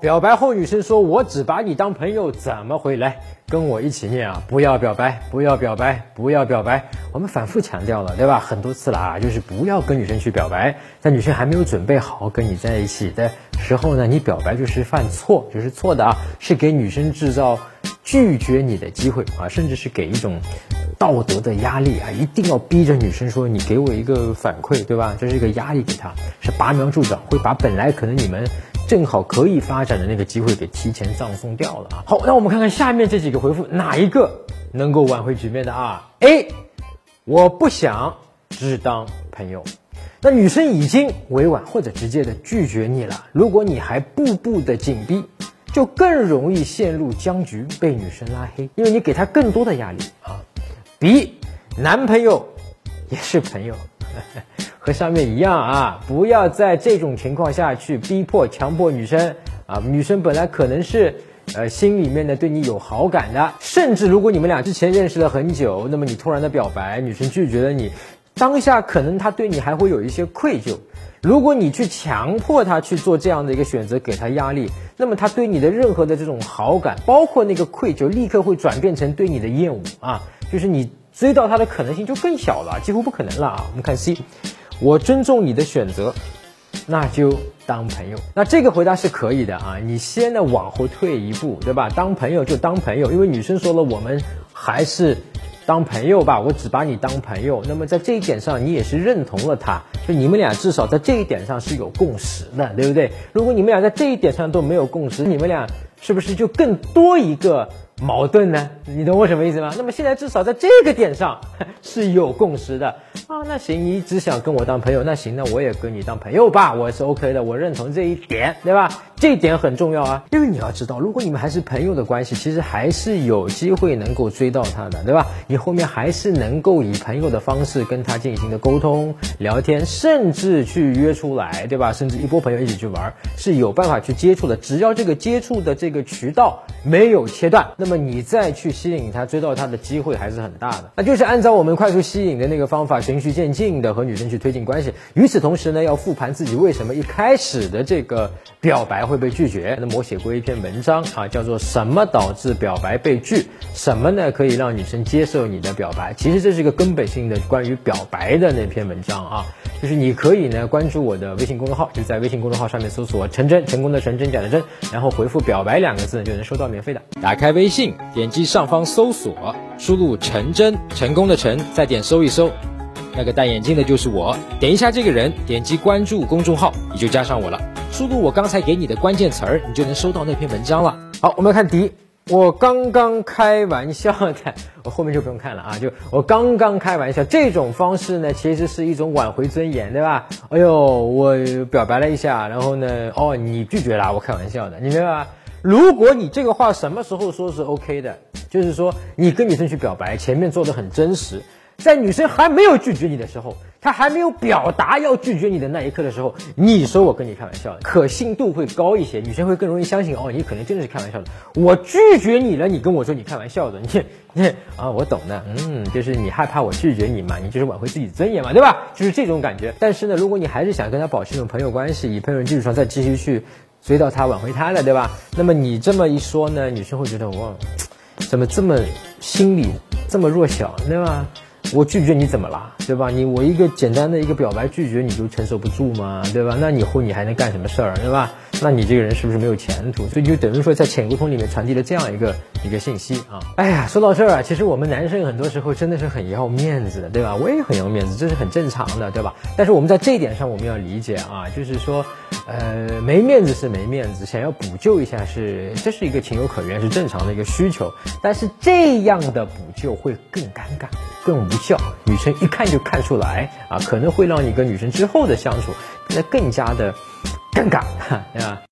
表白后女生说我只把你当朋友，怎么回来？跟我一起念啊！不要表白，不要表白，不要表白。我们反复强调了，对吧？很多次了啊，就是不要跟女生去表白，在女生还没有准备好跟你在一起的时候呢，你表白就是犯错，就是错的啊，是给女生制造拒绝你的机会啊，甚至是给一种道德的压力啊，一定要逼着女生说你给我一个反馈，对吧？这是一个压力给她，是拔苗助长，会把本来可能你们。正好可以发展的那个机会给提前葬送掉了啊！好，那我们看看下面这几个回复，哪一个能够挽回局面的啊？A，我不想只当朋友。那女生已经委婉或者直接的拒绝你了，如果你还步步的紧逼，就更容易陷入僵局，被女生拉黑，因为你给她更多的压力啊。B，男朋友也是朋友。和上面一样啊，不要在这种情况下去逼迫、强迫女生啊。女生本来可能是呃心里面的对你有好感的，甚至如果你们俩之前认识了很久，那么你突然的表白，女生拒绝了你，当下可能她对你还会有一些愧疚。如果你去强迫她去做这样的一个选择，给她压力，那么她对你的任何的这种好感，包括那个愧疚，立刻会转变成对你的厌恶啊，就是你追到她的可能性就更小了，几乎不可能了啊。我们看 C。我尊重你的选择，那就当朋友。那这个回答是可以的啊。你先呢往后退一步，对吧？当朋友就当朋友，因为女生说了，我们还是当朋友吧。我只把你当朋友。那么在这一点上，你也是认同了他，就你们俩至少在这一点上是有共识的，对不对？如果你们俩在这一点上都没有共识，你们俩是不是就更多一个？矛盾呢？你懂我什么意思吗？那么现在至少在这个点上 是有共识的啊。那行，你只想跟我当朋友，那行，那我也跟你当朋友吧，我是 OK 的，我认同这一点，对吧？这点很重要啊，因为你要知道，如果你们还是朋友的关系，其实还是有机会能够追到他的，对吧？你后面还是能够以朋友的方式跟他进行的沟通、聊天，甚至去约出来，对吧？甚至一波朋友一起去玩，是有办法去接触的。只要这个接触的这个渠道没有切断，那么你再去吸引他、追到他的机会还是很大的。那就是按照我们快速吸引的那个方法，循序渐进的和女生去推进关系。与此同时呢，要复盘自己为什么一开始的这个表白。会被拒绝。那么我写过一篇文章啊，叫做《什么导致表白被拒？什么呢可以让女生接受你的表白？》其实这是一个根本性的关于表白的那篇文章啊。就是你可以呢关注我的微信公众号，就在微信公众号上面搜索“陈真”，成功的陈真假的真，然后回复“表白”两个字就能收到免费的。打开微信，点击上方搜索，输入“陈真”，成功的陈，再点搜一搜，那个戴眼镜的就是我。点一下这个人，点击关注公众号，你就加上我了。输入我刚才给你的关键词儿，你就能收到那篇文章了。好，我们来看第一，我刚刚开玩笑的，我后面就不用看了啊。就我刚刚开玩笑，这种方式呢，其实是一种挽回尊严，对吧？哎呦，我表白了一下，然后呢，哦，你拒绝了，我开玩笑的，你明白吧？如果你这个话什么时候说是 OK 的，就是说你跟女生去表白，前面做的很真实。在女生还没有拒绝你的时候，他还没有表达要拒绝你的那一刻的时候，你说我跟你开玩笑，可信度会高一些，女生会更容易相信哦，你可能真的是开玩笑的。我拒绝你了，你跟我说你开玩笑的，你 你啊，我懂的，嗯，就是你害怕我拒绝你嘛，你就是挽回自己尊严嘛，对吧？就是这种感觉。但是呢，如果你还是想跟他保持一种朋友关系，以朋友基础上再继续去追到他，挽回他的，对吧？那么你这么一说呢，女生会觉得哇，怎么这么心里这么弱小，对吧？我拒绝你怎么了，对吧？你我一个简单的一个表白拒绝你就承受不住吗？对吧？那以后你还能干什么事儿，对吧？那你这个人是不是没有前途？所以就等于说在潜沟通里面传递了这样一个一个信息啊！哎呀，说到这儿啊，其实我们男生很多时候真的是很要面子的，对吧？我也很要面子，这是很正常的，对吧？但是我们在这一点上我们要理解啊，就是说，呃，没面子是没面子，想要补救一下是这是一个情有可原，是正常的一个需求。但是这样的补救会更尴尬。更无效，女生一看就看出来啊，可能会让你跟女生之后的相处变得更加的尴尬，对吧？